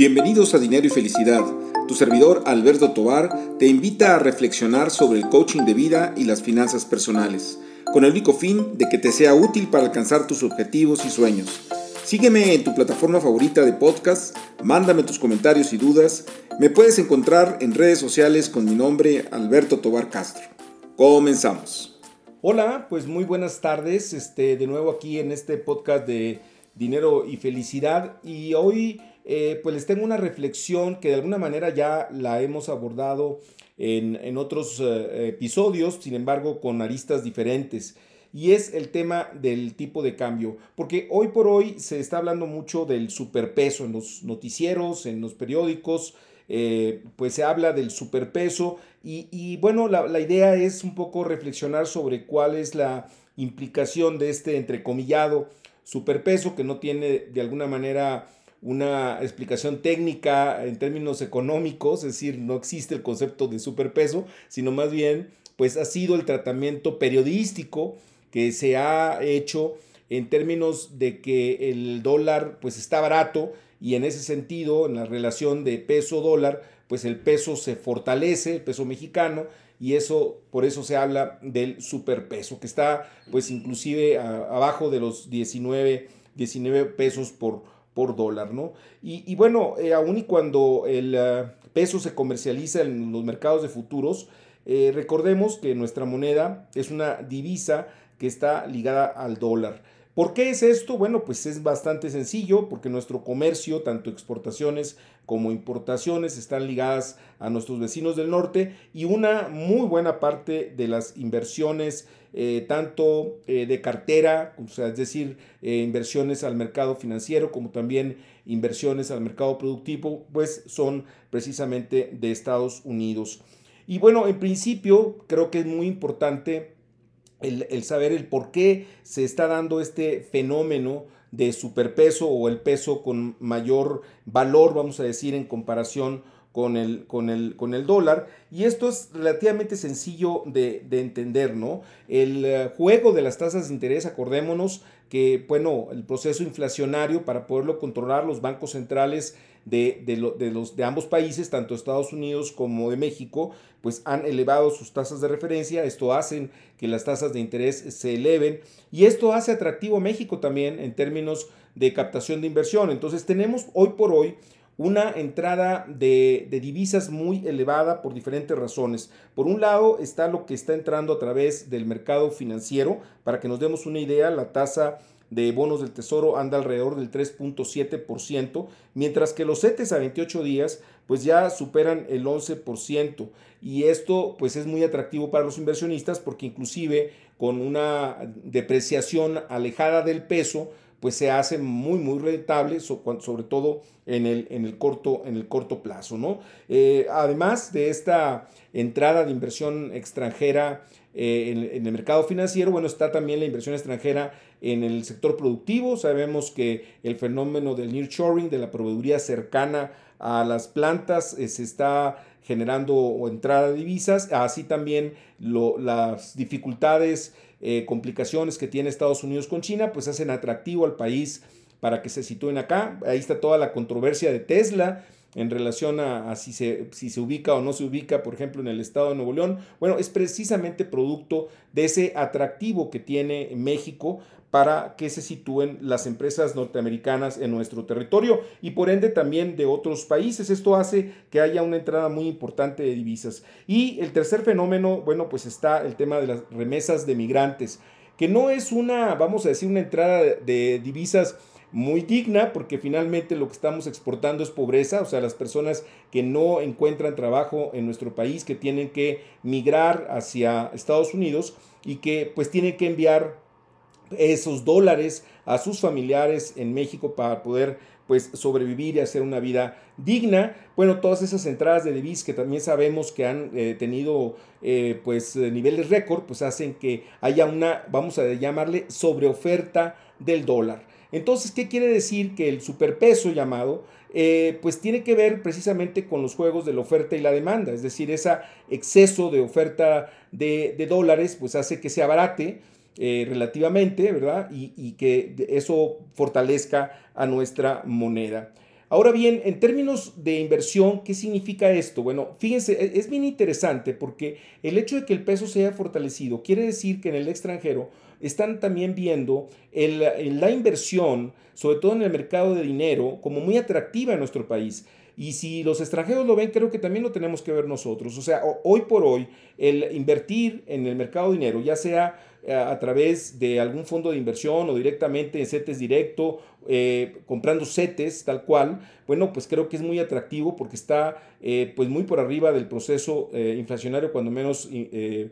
Bienvenidos a Dinero y Felicidad. Tu servidor Alberto Tobar te invita a reflexionar sobre el coaching de vida y las finanzas personales, con el único fin de que te sea útil para alcanzar tus objetivos y sueños. Sígueme en tu plataforma favorita de podcast, mándame tus comentarios y dudas. Me puedes encontrar en redes sociales con mi nombre Alberto Tobar Castro. Comenzamos. Hola, pues muy buenas tardes, este, de nuevo aquí en este podcast de Dinero y Felicidad y hoy eh, pues les tengo una reflexión que de alguna manera ya la hemos abordado en, otros eh, episodios, sin embargo con aristas diferentes. Y es el tema del tipo de cambio, porque hoy por hoy se está hablando mucho del superpeso en los noticieros, en los periódicos, eh, pues se habla del superpeso. Y, bueno, la, la, idea es un poco reflexionar sobre cuál es la implicación de este entrecomillado superpeso que no tiene de alguna manera una explicación técnica en términos económicos, es decir, no existe el concepto de superpeso, sino más bien pues ha sido el tratamiento periodístico que se ha hecho en términos de que el dólar pues está barato y en ese sentido, en la relación de peso-dólar, pues el peso se fortalece, el peso mexicano, y eso, por eso se habla del superpeso, que está pues inclusive abajo de los 19, 19 pesos por, por dólar, ¿no? Y, bueno, eh, aún y cuando el eh, peso se comercializa en los mercados de futuros, eh, recordemos que nuestra moneda es una divisa que está ligada al dólar. ¿Por qué es esto? Bueno, pues es bastante sencillo, porque nuestro comercio, tanto exportaciones como importaciones, están ligadas a nuestros vecinos del norte y una muy buena parte de las inversiones, eh, tanto eh, de cartera, es decir, eh, inversiones al mercado financiero, como también inversiones al mercado productivo, pues son precisamente de Estados Unidos. Y bueno, en principio creo que es muy importante el, saber el por qué se está dando este fenómeno de superpeso o el peso con mayor valor, vamos a decir, en comparación con el, con el, con el dólar. Y esto es relativamente sencillo de, entender, ¿no? El eh, juego de las tasas de interés, acordémonos que, bueno, el proceso inflacionario, para poderlo controlar, los bancos centrales de, de, los, de ambos países, tanto Estados Unidos como de México, pues han elevado sus tasas de referencia. Esto hace que las tasas de interés se eleven y esto hace atractivo a México también en términos de captación de inversión. Entonces tenemos hoy por hoy una entrada de, de, divisas muy elevada por diferentes razones. Por un lado está lo que está entrando a través del mercado financiero. Para que nos demos una idea, la tasa de bonos del Tesoro anda alrededor del 3.7%, mientras que los CETES a 28 días pues ya superan el 11%. Y esto pues es muy atractivo para los inversionistas porque inclusive con una depreciación alejada del peso, pues se hace muy, muy rentable, sobre todo en el, en el, corto, en el corto plazo. ¿no? Eh, además de esta entrada de inversión extranjera eh, en, el mercado financiero, bueno, está también la inversión extranjera en el sector productivo. Sabemos que el fenómeno del nearshoring, de la proveeduría cercana a las plantas, eh, se está generando entrada de divisas, así también las dificultades eh, complicaciones que tiene Estados Unidos con China, pues hacen atractivo al país para que se sitúen acá. Ahí está toda la controversia de Tesla en relación a, si, se, si se ubica o no se ubica, por ejemplo, en el estado de Nuevo León. Bueno, es precisamente producto de ese atractivo que tiene México para que se sitúen las empresas norteamericanas en nuestro territorio y por ende también de otros países. Esto hace que haya una entrada muy importante de divisas. Y el tercer fenómeno, bueno, pues está el tema de las remesas de migrantes, que no es una, vamos a decir, una entrada de divisas muy digna porque finalmente lo que estamos exportando es pobreza, o sea, las personas que no encuentran trabajo en nuestro país, que tienen que migrar hacia Estados Unidos y que pues tienen que enviar esos dólares a sus familiares en México para poder pues sobrevivir y hacer una vida digna. Bueno, todas esas entradas de divisas que también sabemos que han eh, tenido eh, pues niveles récord, pues hacen que haya una, vamos a llamarle sobreoferta del dólar. Entonces, ¿qué quiere decir? Que el superpeso llamado, eh, pues tiene que ver precisamente con los juegos de la oferta y la demanda, es decir, ese exceso de oferta de, de dólares, pues hace que se abarate eh, relativamente, ¿verdad? Y, que eso fortalezca a nuestra moneda. Ahora bien, en términos de inversión, ¿qué significa esto? Bueno, fíjense, e, es bien interesante porque el hecho de que el peso se haya fortalecido quiere decir que en el extranjero están también viendo la inversión, sobre todo en el mercado de dinero, como muy atractiva en nuestro país. Y si los extranjeros lo ven, creo que también lo tenemos que ver nosotros. O sea, hoy por hoy, el invertir en el mercado de dinero, ya sea eh, a través de algún fondo de inversión o directamente en CETES directo, eh, comprando CETES tal cual, bueno, pues creo que es muy atractivo porque está eh, pues muy por arriba del proceso inflacionario, cuando menos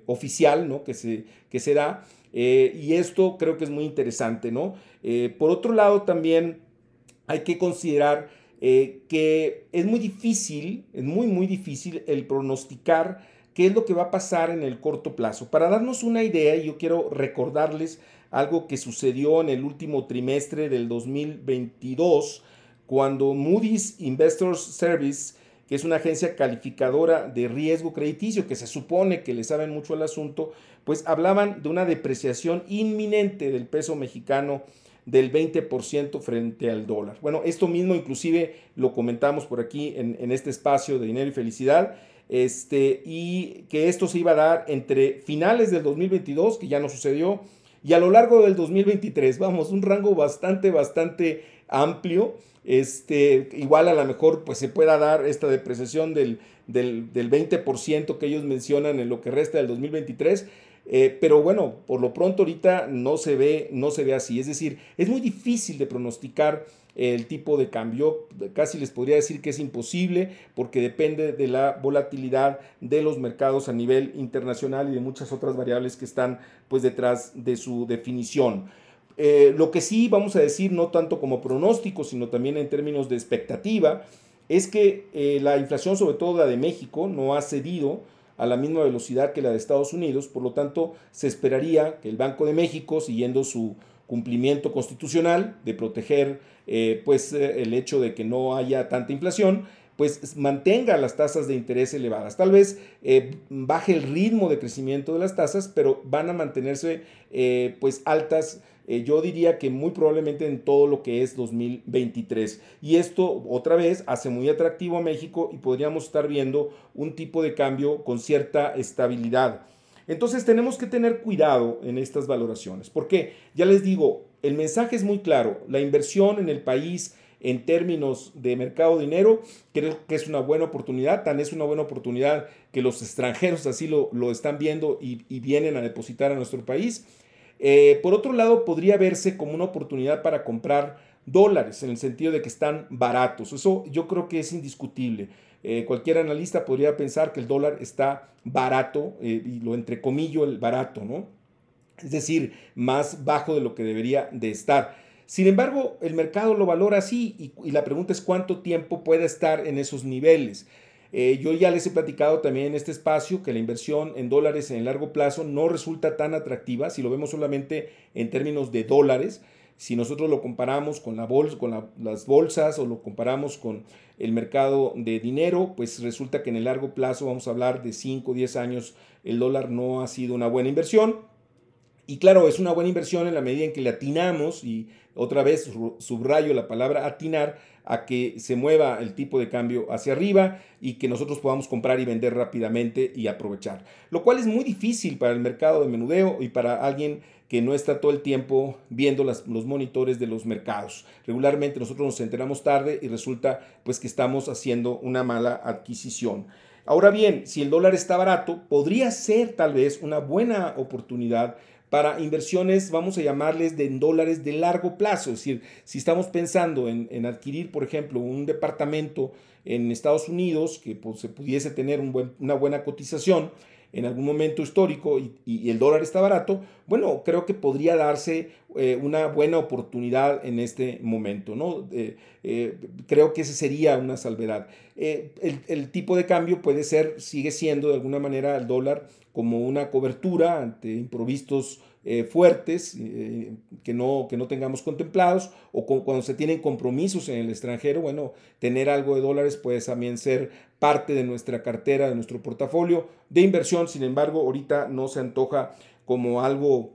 oficial, ¿no? Que se, que se da. y esto creo que es muy interesante, ¿no? por otro lado, también hay que considerar eh, que es muy difícil, es muy, muy difícil el pronosticar qué es lo que va a pasar en el corto plazo. Para darnos una idea, yo quiero recordarles algo que sucedió en el último trimestre del 2022, cuando Moody's Investors Service, que es una agencia calificadora de riesgo crediticio, que se supone que le saben mucho al asunto, pues hablaban de una depreciación inminente del peso mexicano del 20% frente al dólar. Bueno, esto mismo inclusive lo comentamos por aquí en, este espacio de dinero y felicidad, este, y que esto se iba a dar entre finales del 2022, que ya no sucedió, y a lo largo del 2023. Vamos, un rango bastante, bastante amplio. Este, igual a lo mejor pues se pueda dar esta depreciación del, del, del 20% que ellos mencionan en lo que resta del 2023 eh, pero bueno, por lo pronto ahorita no se ve, no se ve así. Es decir, es muy difícil de pronosticar el tipo de cambio. Casi les podría decir que es imposible porque depende de la volatilidad de los mercados a nivel internacional y de muchas otras variables que están pues detrás de su definición. Eh, lo que sí vamos a decir, no tanto como pronóstico, sino también en términos de expectativa, es que eh, la inflación, sobre todo la de México, no ha cedido a la misma velocidad que la de Estados Unidos, por lo tanto se esperaría que el Banco de México, siguiendo su cumplimiento constitucional de proteger eh, pues, el hecho de que no haya tanta inflación, pues mantenga las tasas de interés elevadas. Tal vez baje el ritmo de crecimiento de las tasas, pero van a mantenerse pues altas eh, yo diría que muy probablemente en todo lo que es 2023. Y esto otra vez hace muy atractivo a México y podríamos estar viendo un tipo de cambio con cierta estabilidad. Entonces tenemos que tener cuidado en estas valoraciones. porque Ya les digo, el mensaje es muy claro. La inversión en el país en términos de mercado de dinero, creo que es una buena oportunidad. Tan es una buena oportunidad que los extranjeros así lo, están viendo y vienen a depositar a nuestro país. Eh, por otro lado, podría verse como una oportunidad para comprar dólares, en el sentido de que están baratos. Eso yo creo que es indiscutible. Eh, cualquier analista podría pensar que el dólar está barato, eh, y lo entrecomillo el barato, ¿no? Es decir, más bajo de lo que debería de estar. Sin embargo, el mercado lo valora así y, y la pregunta es cuánto tiempo puede estar en esos niveles. Eh, yo ya les he platicado también en este espacio que la inversión en dólares en el largo plazo no resulta tan atractiva si lo vemos solamente en términos de dólares. Si nosotros lo comparamos con, la con las bolsas o lo comparamos con el mercado de dinero, pues resulta que en el largo plazo, vamos a hablar de 5 o 10 años, el dólar no ha sido una buena inversión. Y claro, es una buena inversión en la medida en que le atinamos, y otra vez subrayo la palabra atinar, a que se mueva el tipo de cambio hacia arriba y que nosotros podamos comprar y vender rápidamente y aprovechar. Lo cual es muy difícil para el mercado de menudeo y para alguien que no está todo el tiempo viendo los monitores de los mercados. Regularmente nosotros nos enteramos tarde y resulta pues que estamos haciendo una mala adquisición. Ahora bien, si el dólar está barato, podría ser tal vez una buena oportunidad para inversiones, vamos a llamarles de dólares de largo plazo. Es decir, si estamos pensando en, adquirir, por ejemplo, un departamento en Estados Unidos que pues, se pudiese tener una buena cotización en algún momento histórico y, el dólar está barato, bueno, creo que podría darse eh, una buena oportunidad en este momento, ¿no? Eh, eh, creo que ese sería una salvedad. El tipo de cambio puede ser, sigue siendo de alguna manera el dólar como una cobertura ante improvistos eh, fuertes eh, que, no, que no tengamos contemplados o cuando se tienen compromisos en el extranjero, bueno, tener algo de dólares puede también ser parte de nuestra cartera, de nuestro portafolio de inversión, sin embargo, ahorita no se antoja como algo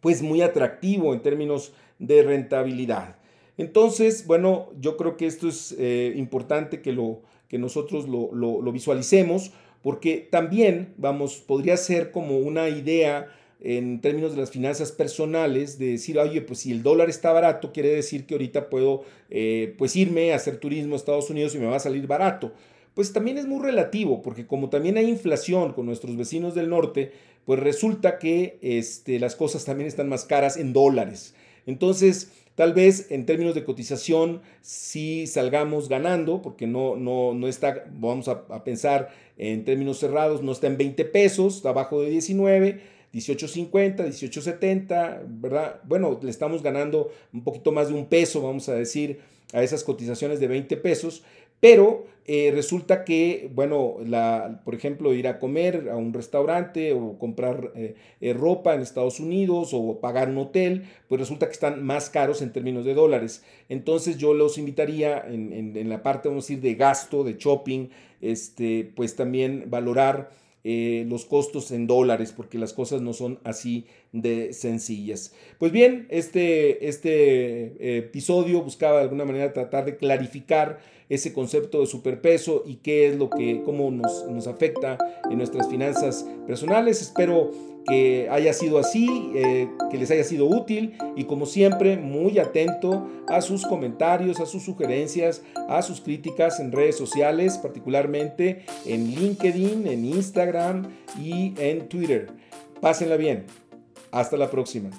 pues muy atractivo en términos de rentabilidad. Entonces, bueno, yo creo que esto es eh, importante que, lo, que nosotros lo, lo, visualicemos, porque también, vamos, podría ser como una idea en términos de las finanzas personales, de decir, oye, pues si el dólar está barato, quiere decir que ahorita puedo eh, pues irme a hacer turismo a Estados Unidos y me va a salir barato. Pues también es muy relativo, porque como también hay inflación con nuestros vecinos del norte, pues resulta que este, las cosas también están más caras en dólares. Entonces, tal vez en términos de cotización sí salgamos ganando, porque no, no, no está, vamos a, a pensar en términos cerrados, no está en 20 pesos, está abajo de 19 18.50, 18.70, ¿verdad? Bueno, le estamos ganando un poquito más de un peso, vamos a decir, a esas cotizaciones de 20 pesos, pero eh, resulta que, bueno, la, por ejemplo, ir a comer a un restaurante o comprar eh, eh, ropa en Estados Unidos o pagar un hotel, pues resulta que están más caros en términos de dólares. Entonces yo los invitaría en, en la parte, vamos a decir, de gasto, de shopping, este, pues también valorar los costos en dólares, porque las cosas no son así de sencillas. Pues bien, este, este episodio buscaba de alguna manera tratar de clarificar ese concepto de superpeso y qué es lo que, cómo nos, nos afecta en nuestras finanzas personales. Espero que haya sido así, eh, que les haya sido útil y como siempre muy atento a sus comentarios, a sus sugerencias, a sus críticas en redes sociales, particularmente en LinkedIn, en Instagram y en Twitter. Pásenla bien. Hasta la próxima.